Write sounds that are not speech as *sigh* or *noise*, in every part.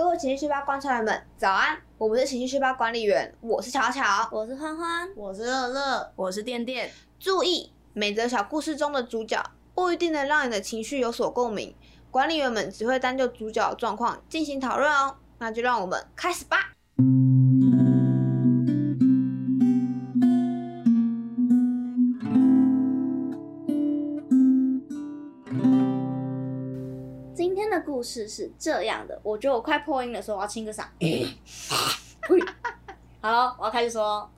各位情绪细胞观察员们，早安！我们是情绪细胞管理员，我是巧巧，我是欢欢，我是乐乐，我是电电。注意，每则小故事中的主角不一定能让你的情绪有所共鸣，管理员们只会单就主角的状况进行讨论哦。那就让我们开始吧。故事是这样的，我觉得我快破音的时候，我要清个嗓。*laughs* *laughs* 好了，我要开始说。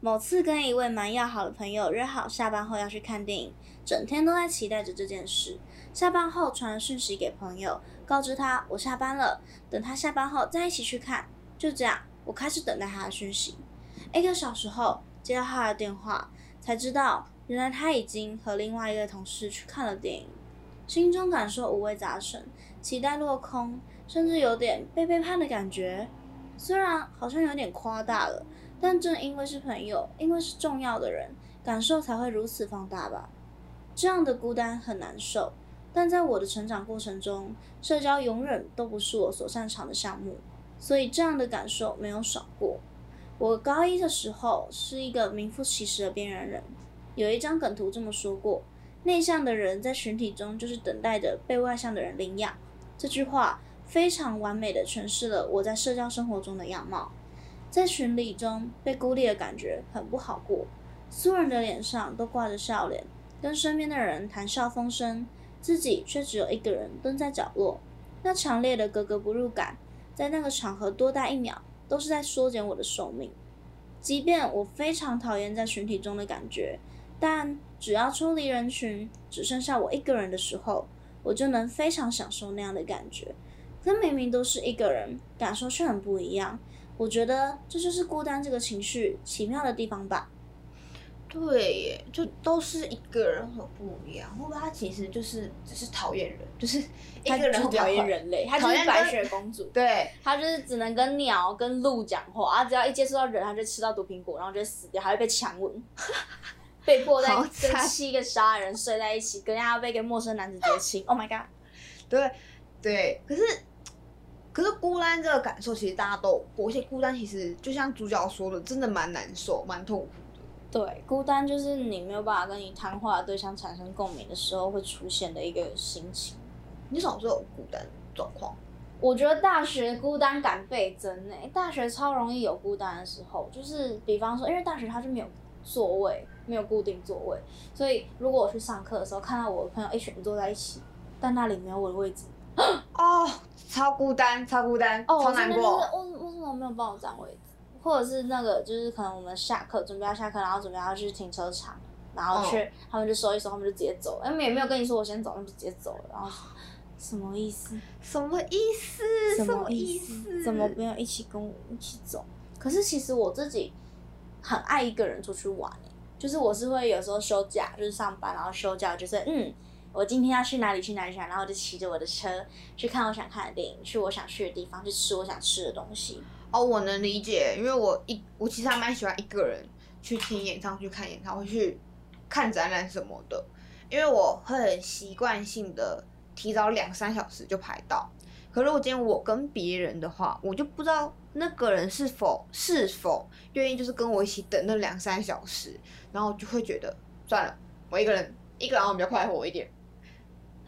某次跟一位蛮要好的朋友约好下班后要去看电影，整天都在期待着这件事。下班后传了讯息给朋友，告知他我下班了，等他下班后再一起去看。就这样，我开始等待他的讯息。一个小时后接到他的电话，才知道原来他已经和另外一个同事去看了电影。心中感受五味杂陈，期待落空，甚至有点被背叛的感觉。虽然好像有点夸大了。但正因为是朋友，因为是重要的人，感受才会如此放大吧。这样的孤单很难受，但在我的成长过程中，社交永远都不是我所擅长的项目，所以这样的感受没有少过。我高一的时候是一个名副其实的边缘人，有一张梗图这么说过：内向的人在群体中就是等待着被外向的人领养。这句话非常完美的诠释了我在社交生活中的样貌。在群里中被孤立的感觉很不好过，所有人的脸上都挂着笑脸，跟身边的人谈笑风生，自己却只有一个人蹲在角落。那强烈的格格不入感，在那个场合多待一秒，都是在缩减我的寿命。即便我非常讨厌在群体中的感觉，但只要抽离人群，只剩下我一个人的时候，我就能非常享受那样的感觉。跟明明都是一个人，感受却很不一样。我觉得这就是孤单这个情绪奇妙的地方吧。对耶，就都是一个人很不一样。会不会他其实就是只是讨厌人，就是一个人讨厌人类，他就是白雪公主。对，他就是只能跟鸟、跟鹿讲话，啊只要一接触到人，他就吃到毒苹果，然后就死掉，还会被强吻，*laughs* 被迫在跟七个杀人睡在一起，跟要被一个陌生男子接亲。Oh my god！对对，可是。可是孤单这个感受，其实大家都有过。而且孤单其实就像主角说的，真的蛮难受、蛮痛苦的。对，孤单就是你没有办法跟你谈话的对象产生共鸣的时候会出现的一个心情。你什么时候有孤单状况？我觉得大学孤单感倍增诶，大学超容易有孤单的时候，就是比方说，因为大学它就没有座位，没有固定座位，所以如果我去上课的时候看到我的朋友一群人坐在一起，但那里没有我的位置。哦，超孤单，超孤单，超难过。为为什么没有帮我占位置？或者是那个，就是可能我们下课准备要下课，然后准备要去停车场，然后去他们就收一收，他们就直接走。他们也没有跟你说我先走，他们就直接走了。然后什么意思？什么意思？什么意思？怎么没有一起跟我一起走？可是其实我自己很爱一个人出去玩，就是我是会有时候休假，就是上班然后休假，就是嗯。我今天要去哪里？去哪里？去？然后就骑着我的车去看我想看的电影，去我想去的地方，去吃我想吃的东西。哦，我能理解，因为我一我其实还蛮喜欢一个人去听演唱会、看演唱会、去看展览什么的，因为我会很习惯性的提早两三小时就排到。可如果今天我跟别人的话，我就不知道那个人是否是否愿意就是跟我一起等那两三小时，然后就会觉得算了，我一个人一个人我比较快活一点。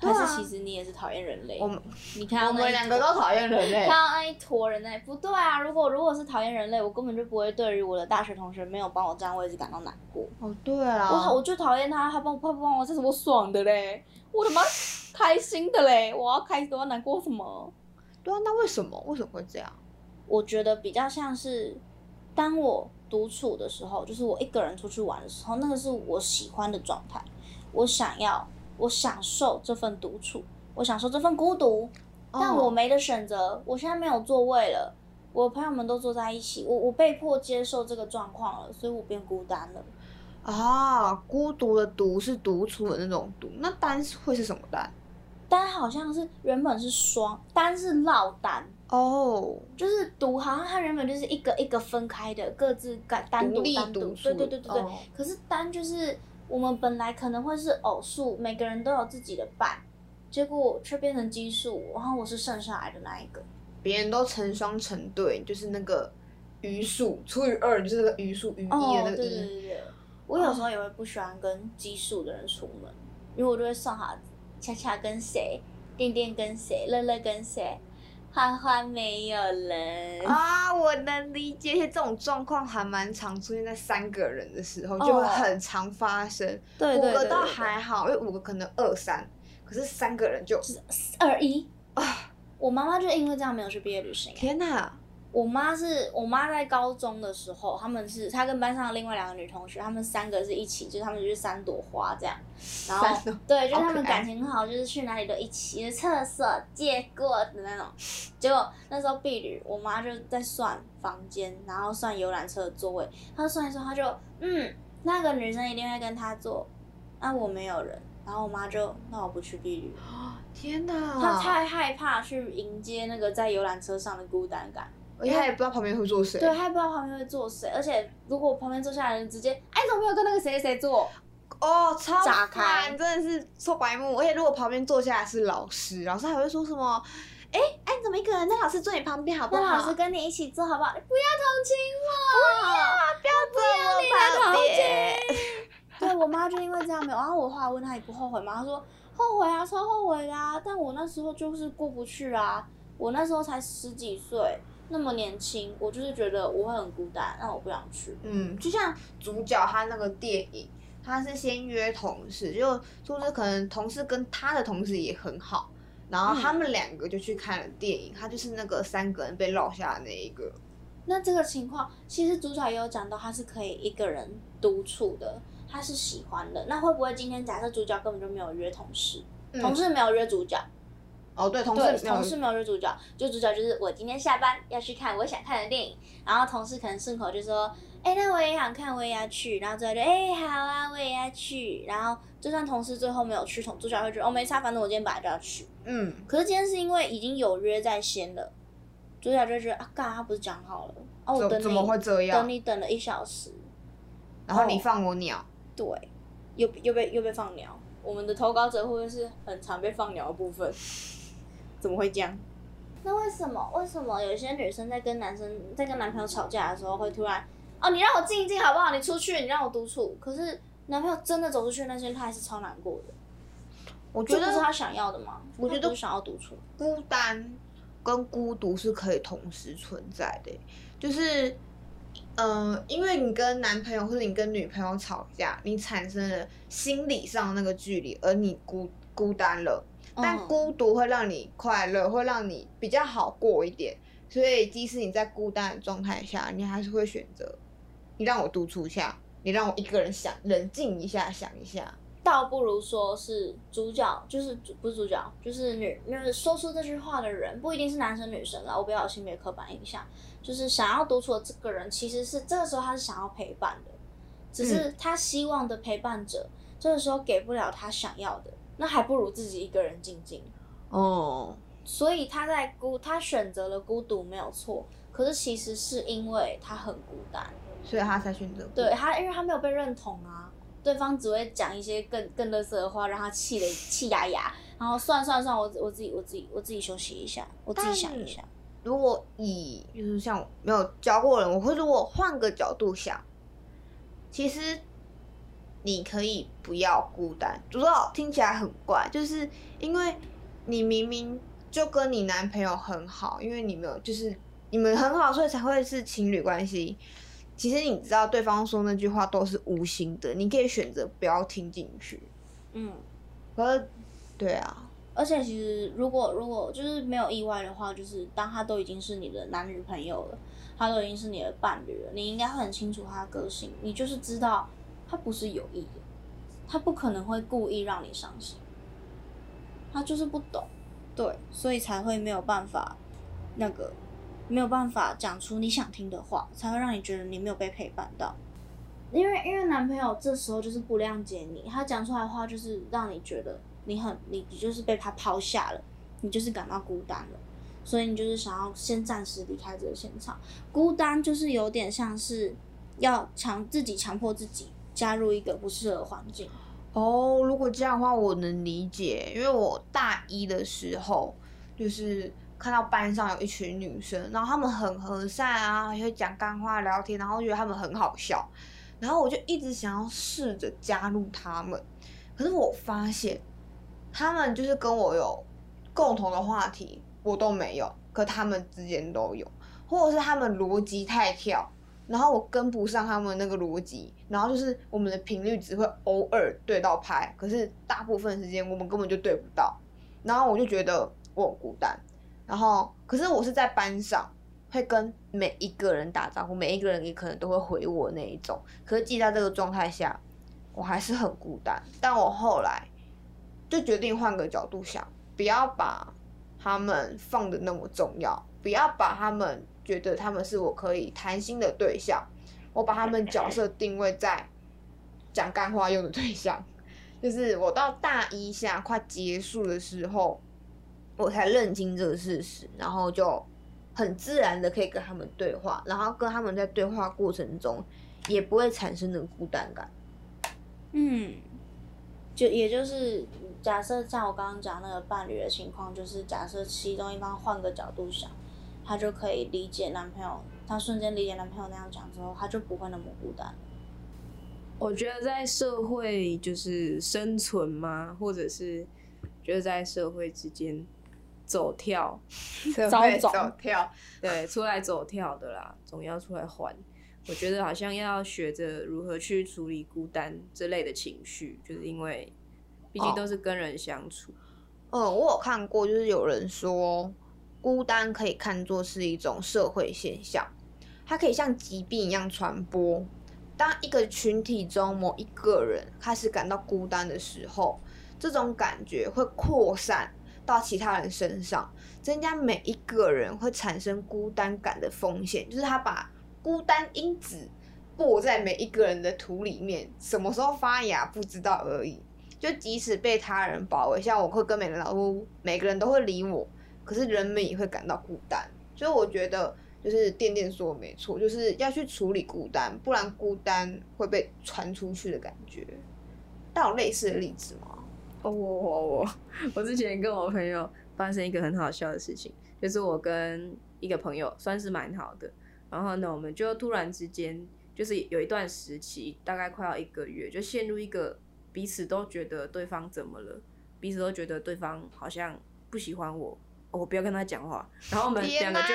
但是其实你也是讨厌人类？我们你看我们两个都讨厌人类。看到那一坨人类，不对啊！如果如果是讨厌人类，我根本就不会对于我的大学同学没有帮我占位置感到难过。哦，对啊。我我就讨厌他，他帮他不帮我，这是我爽的嘞！我他妈开心的嘞！我要开心，我要难过什么？对啊，那为什么？为什么会这样？我觉得比较像是，当我独处的时候，就是我一个人出去玩的时候，那个是我喜欢的状态，我想要。我享受这份独处，我享受这份孤独，但我没得选择。我现在没有座位了，我朋友们都坐在一起，我我被迫接受这个状况了，所以我变孤单了。啊，孤独的独是独处的那种独，那单会是什么单？单好像是原本是双，单是落单哦，就是独，好像它原本就是一个一个分开的，各自单单独单独，对对对对对。可是单就是。我们本来可能会是偶数，每个人都有自己的伴，结果却变成奇数，然后我是剩下来的那一个。别人都成双成对，就是那个余数除以二，就是那个余数余一的哦，那个对对。对对，我有时候也会不喜欢跟奇数的人出门，因为我就会算好恰恰跟谁，电电跟谁，乐乐跟谁，花花没有人。啊，我能理解，这种状况还蛮常出现在三个人的时候，就会哦很常发生。五对对对个倒还好，因为五个可能二三，可是三个人就二一啊！我妈妈就因为这样没有去毕业旅行。天哪！我妈是我妈在高中的时候，他们是她跟班上的另外两个女同学，她们三个是一起，就是她们就是三朵花这样，然后对，就是她们感情很好，就是去哪里都一起，就是厕所借过的那种。结果那时候碧旅，我妈就在算房间，然后算游览车的座位，她算一算，她就嗯，那个女生一定会跟她坐，那、我没有人，然后我妈就那我不去碧旅，天哪！她太害怕去迎接那个在游览车上的孤单感。而且他也不知道旁边会坐谁。对，他也不知道旁边会坐谁，而且如果旁边坐下来的人直接，哎，怎么没有跟那个谁谁谁坐？哦，超炸烦，开真的是臭白目。而且如果旁边坐下来是老师，老师还会说什么？哎哎，你怎么一个人？那老师坐你旁边好不好？那老师跟你一起坐好不好？不要同情我！不要坐我旁边。对我妈就因为这样没有，然后我后来问她你不后悔吗？她说后悔啊，超后悔的啊！但我那时候就是过不去啊，我那时候才十几岁，那么年轻，我就是觉得我会很孤单，那我不想去。嗯，就像主角他那个电影，他是先约同事，就就是可能同事跟他的同事也很好，然后他们两个就去看了电影，他就是那个三个人被落下的那一个。那这个情况，其实主角也有讲到，他是可以一个人独处的，他是喜欢的。那会不会今天假设主角根本就没有约同事，嗯同事没有约主角，哦，对，同事，没有同事没有是主角，就主角就是我今天下班要去看我想看的电影，然后同事可能顺口就说，哎、那我也想看，我也要去，然后最后就，哎、好啊，我也要去，然后就算同事最后没有去，同主角会觉得，哦，没差，反正我今天本来就要去。嗯，可是今天是因为已经有约在先了，主角就觉得啊，干，他不是讲好了，哦，我等你怎怎么会这样等？你等了一小时，然后你哦放我鸟，对，又又被又被放鸟。我们的投稿者会不会是很常被放鸟的部分？怎么会这样？那为什么？为什么有些女生在跟男生在跟男朋友吵架的时候，会突然哦，你让我静一静好不好？你出去，你让我独处。可是男朋友真的走出去那些，他还是超难过的。我觉得不是他想要的吗？我觉得他不想要独处。孤单跟孤独是可以同时存在的，就是，嗯、因为你跟男朋友或者你跟女朋友吵架，你产生了心理上的那个距离，而你孤孤单了，但嗯。孤独会让你快乐，会让你比较好过一点，所以即使你在孤单的状态下，你还是会选择，你让我独处一下，你让我一个人想冷静一下，想一下，倒不如说是主角，就是主不是主角，就是女，就是说出这句话的人，不一定是男生女生啊，我不要有性别刻板印象，就是想要独处的这个人，其实是这个时候他是想要陪伴的，只是他希望的陪伴者，这个时候给不了他想要的，那还不如自己一个人静静。哦，所以他在孤，他选择了孤独没有错，可是其实是因为他很孤单。所以他才选择对他，因为他没有被认同啊，对方只会讲一些更更乐色的话，让他气的气牙牙。然后算了算了算了，我我自己我自己我自己休息一下，我自己想一下。如果以就是像没有教过人，我会如果换个角度想，其实你可以不要孤单，不知道听起来很怪，就是因为你明明就跟你男朋友很好，因为你们有就是你们很好，所以才会是情侣关系。其实你知道对方说那句话都是无心的，你可以选择不要听进去。嗯，可是，对啊，而且其实如果如果就是没有意外的话，就是当他都已经是你的男女朋友了，他都已经是你的伴侣了，你应该会很清楚他的个性，你就是知道他不是有意的，他不可能会故意让你伤心，他就是不懂，对，所以才会没有办法那个没有办法讲出你想听的话，才会让你觉得你没有被陪伴到。因为因为男朋友这时候就是不谅解你，他讲出来的话就是让你觉得你很你你就是被他抛下了，你就是感到孤单了，所以你就是想要先暂时离开这个现场。孤单就是有点像是要强自己强迫自己加入一个不适合环境。哦，如果这样的话，我能理解，因为我大一的时候，就是看到班上有一群女生，然后她们很和善啊，也会讲干话聊天，然后觉得她们很好笑，然后我就一直想要试着加入她们，可是我发现她们就是跟我有共同的话题，我都没有，可她们之间都有，或者是她们逻辑太跳。然后我跟不上他们那个逻辑，然后就是我们的频率只会偶尔对到拍，可是大部分时间我们根本就对不到。然后我就觉得我很孤单。然后可是我是在班上会跟每一个人打招呼，每一个人也可能都会回我那一种。可是记在这个状态下，我还是很孤单。但我后来就决定换个角度想，不要把他们放的那么重要，不要把他们。觉得他们是我可以谈心的对象，我把他们角色定位在讲干话用的对象，*laughs* 就是我到大一下快结束的时候，我才认清这个事实，然后就很自然的可以跟他们对话，然后跟他们在对话过程中也不会产生的孤单感。嗯，就也就是假设像我刚刚讲那个伴侣的情况，就是假设其中一方换个角度想。他就可以理解男朋友，他瞬间理解男朋友那样讲之后，他就不会那么孤单。我觉得在社会就是生存吗？或者是觉得在社会之间走跳，走 *laughs* 走跳，对，出来走跳的啦，总要出来还。我觉得好像要学着如何去处理孤单这类的情绪，就是因为毕竟都是跟人相处。嗯，我有看过，就是有人说。孤单可以看作是一种社会现象，它可以像疾病一样传播。当一个群体中某一个人开始感到孤单的时候，这种感觉会扩散到其他人身上，增加每一个人会产生孤单感的风险。就是他把孤单因子播在每一个人的土里面，什么时候发芽不知道而已。就即使被他人包围，像我会跟每个人说，每个人都会理我。可是人们也会感到孤单，所以我觉得就是店店说没错，就是要去处理孤单，不然孤单会被传出去的感觉。但有类似的例子吗？哦，我我我我之前跟我朋友发生一个很好笑的事情，就是我跟一个朋友算是蛮好的，然后呢，我们就突然之间就是有一段时期，大概快要一个月，就陷入一个彼此都觉得对方怎么了，彼此都觉得对方好像不喜欢我。我不要跟他讲话，然后我们两个就，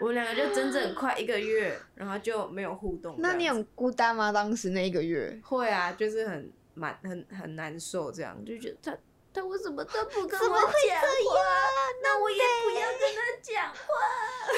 我们两个就整整快一个月，然后就没有互动。那你很孤单吗？当时那一个月？会啊，就是很蛮很很难受，这样就觉得他他为什么都不跟我讲话？那我也不要跟他讲话。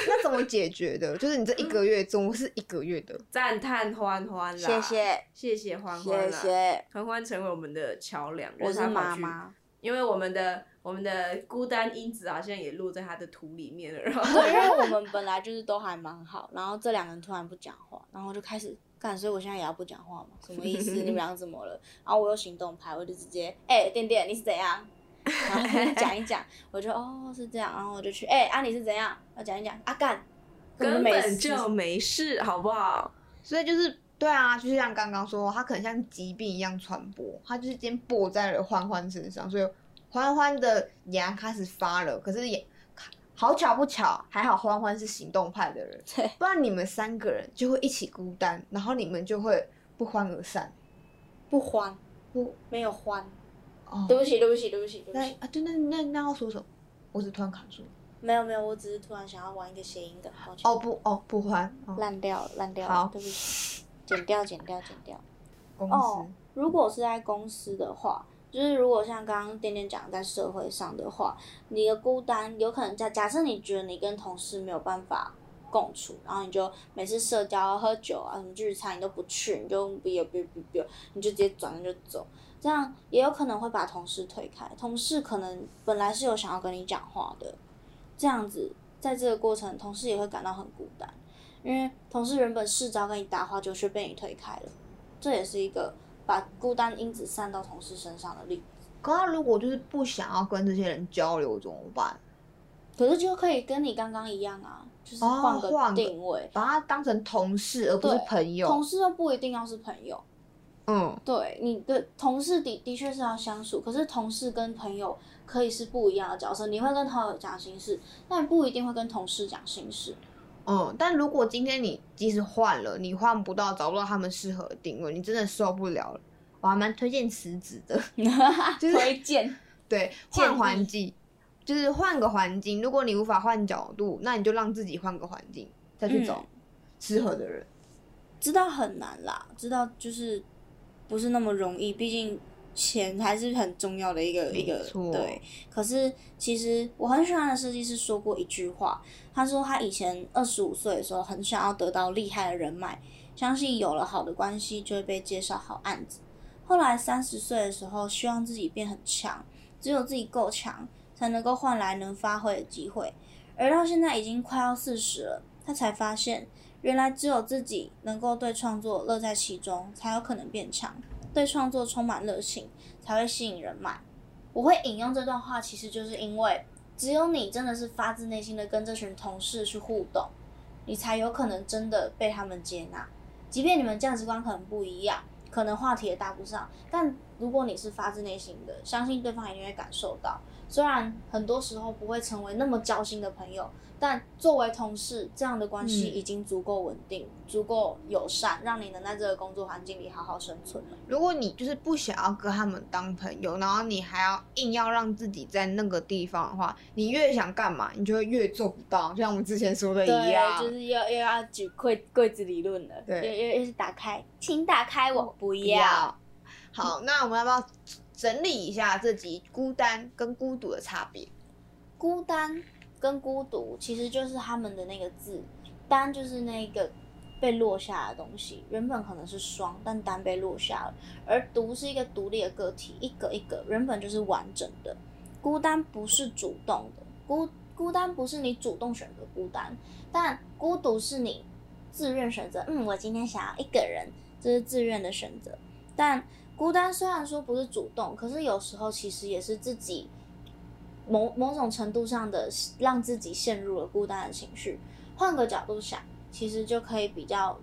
*laughs* 那怎么解决的？就是你这一个月总是一个月的赞叹欢欢啦，谢谢谢谢欢欢，谢谢欢欢成为我们的桥梁。我是妈妈，因为我们的。我们的孤单因子好像也落在他的土里面了，然后对，因为我们本来就是都还蛮好，然后这两个人突然不讲话，然后就开始干，所以我现在也要不讲话嘛？什么意思？你们俩怎么了？*laughs* 然后我有行动派，我就直接哎，点点你是怎样？然后讲一讲，我就哦是这样，然后我就去哎啊你是怎样？要讲一讲啊干，根本就没事，好不好？所以就是对啊，就是像刚刚说，他可能像疾病一样传播，他就是今天播在了欢欢身上，所以。欢欢的牙开始发了，可是也好巧不巧，还好欢欢是行动派的人，*laughs* 不然你们三个人就会一起孤单，然后你们就会不欢而散。不欢，不没有欢。哦，对不起，对不起，对不起，对不起。啊，对，那那那要说什么？我只突然卡住。没有没有，我只是突然想要玩一个谐音的，哦不哦不欢，烂掉了烂掉了，对不起，剪掉剪掉剪掉。*laughs* 公司，如果是在公司的话。就是如果像刚刚点点讲在社会上的话，你的孤单有可能假假设你觉得你跟同事没有办法共处，然后你就每次社交喝酒啊什么聚餐你都不去，你就不要不要不要，你就直接转身就走，这样也有可能会把同事推开。同事可能本来是有想要跟你讲话的，这样子在这个过程，同事也会感到很孤单，因为同事原本试着跟你搭话，就却被你推开了，这也是一个。把孤单因子散到同事身上的例子，可他如果就是不想要跟这些人交流怎么办？可是就可以跟你刚刚一样啊，就是换个定位，把他当成同事而不是朋友。同事又不一定要是朋友。嗯，对，你的同事的的确是要相处，可是同事跟朋友可以是不一样的角色，你会跟朋友讲心事，但不一定会跟同事讲心事。嗯，但如果今天你即使换了，你换不到，找不到他们适合的定位，你真的受不了了，我还蛮推荐辞职的。*laughs* 就是推荐，对，换环境，就是换个环境。如果你无法换角度，那你就让自己换个环境，再去找嗯适合的人。知道很难啦，知道就是不是那么容易，毕竟钱还是很重要的一个一个对。可是其实我很喜欢的设计师说过一句话，他说他以前二十五岁的时候很想要得到厉害的人脉，相信有了好的关系就会被介绍好案子。后来三十岁的时候，希望自己变很强，只有自己够强，才能够换来能发挥的机会。而到现在已经快要四十了，他才发现，原来只有自己能够对创作乐在其中，才有可能变强。对创作充满热情，才会吸引人脉。我会引用这段话，其实就是因为只有你真的是发自内心的跟这群同事去互动，你才有可能真的被他们接纳。即便你们价值观可能不一样，可能话题也搭不上，但如果你是发自内心的，相信对方一定会感受到。虽然很多时候不会成为那么交心的朋友，但作为同事，这样的关系嗯已经足够稳定、足够友善，让你能在这个工作环境里好好生存了。如果你就是不想要跟他们当朋友，然后你还要硬要让自己在那个地方的话，你越想干嘛，你就会越做不到。就像我们之前说的一样，对，就是又又要举柜柜子理论了，对又又又是打开，请打开，我不不要。好，那我们要不要整理一下这集孤单跟孤独的差别？孤单跟孤独其实就是他们的那个字，单就是那个被落下的东西，原本可能是双，但单被落下了，而独是一个独立的个体，一个一个原本就是完整的。孤单不是主动的，孤孤单不是你主动选择孤单，但孤独是你自愿选择。嗯，我今天想要一个人，这是自愿的选择。但孤单虽然说不是主动，可是有时候其实也是自己某某种程度上的让自己陷入了孤单的情绪。换个角度想，其实就可以比较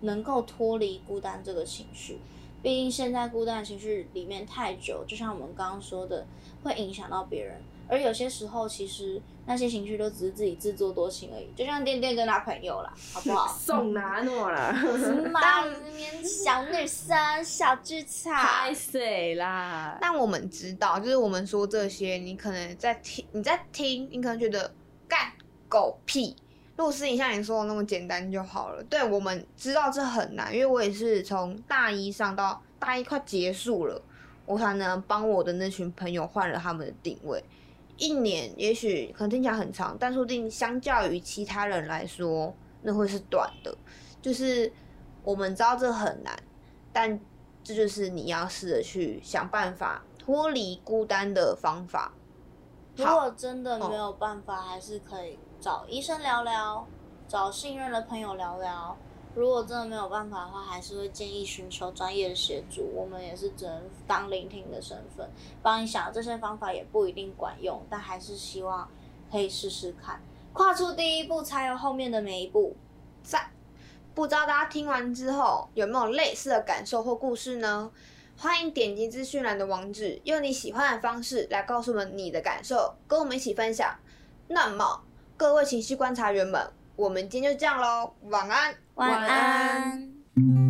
能够脱离孤单这个情绪。毕竟现在孤单情绪里面太久，就像我们刚刚说的，会影响到别人。而有些时候，其实那些情绪都只是自己自作多情而已。就像店店跟他朋友啦，好不好？*laughs* 送哪诺啦，妈，那边小女生、小剧场，太水啦。但我们知道，就是我们说这些，你可能在听，你在听，你可能觉得干狗屁。如果是你像你说的那么简单就好了。对，我们知道这很难，因为我也是从大一上到大一快结束了，我才能帮我的那群朋友换了他们的定位。一年也许可能听起来很长，但说不定相较于其他人来说，那会是短的。就是我们知道这很难，但这就是你要试着去想办法脱离孤单的方法。如果真的没有办法，还是可以找医生聊聊，找信任的朋友聊聊。如果真的没有办法的话，还是会建议寻求专业的协助。我们也是只能当聆听的身份，帮你想这些方法也不一定管用，但还是希望可以试试看，跨出第一步，才有后面的每一步。赞！不知道大家听完之后有没有类似的感受或故事呢？欢迎点击资讯栏的网址，用你喜欢的方式来告诉我们你的感受，跟我们一起分享。那么，各位情绪观察员们，我们今天就这样喽，晚安。晚安。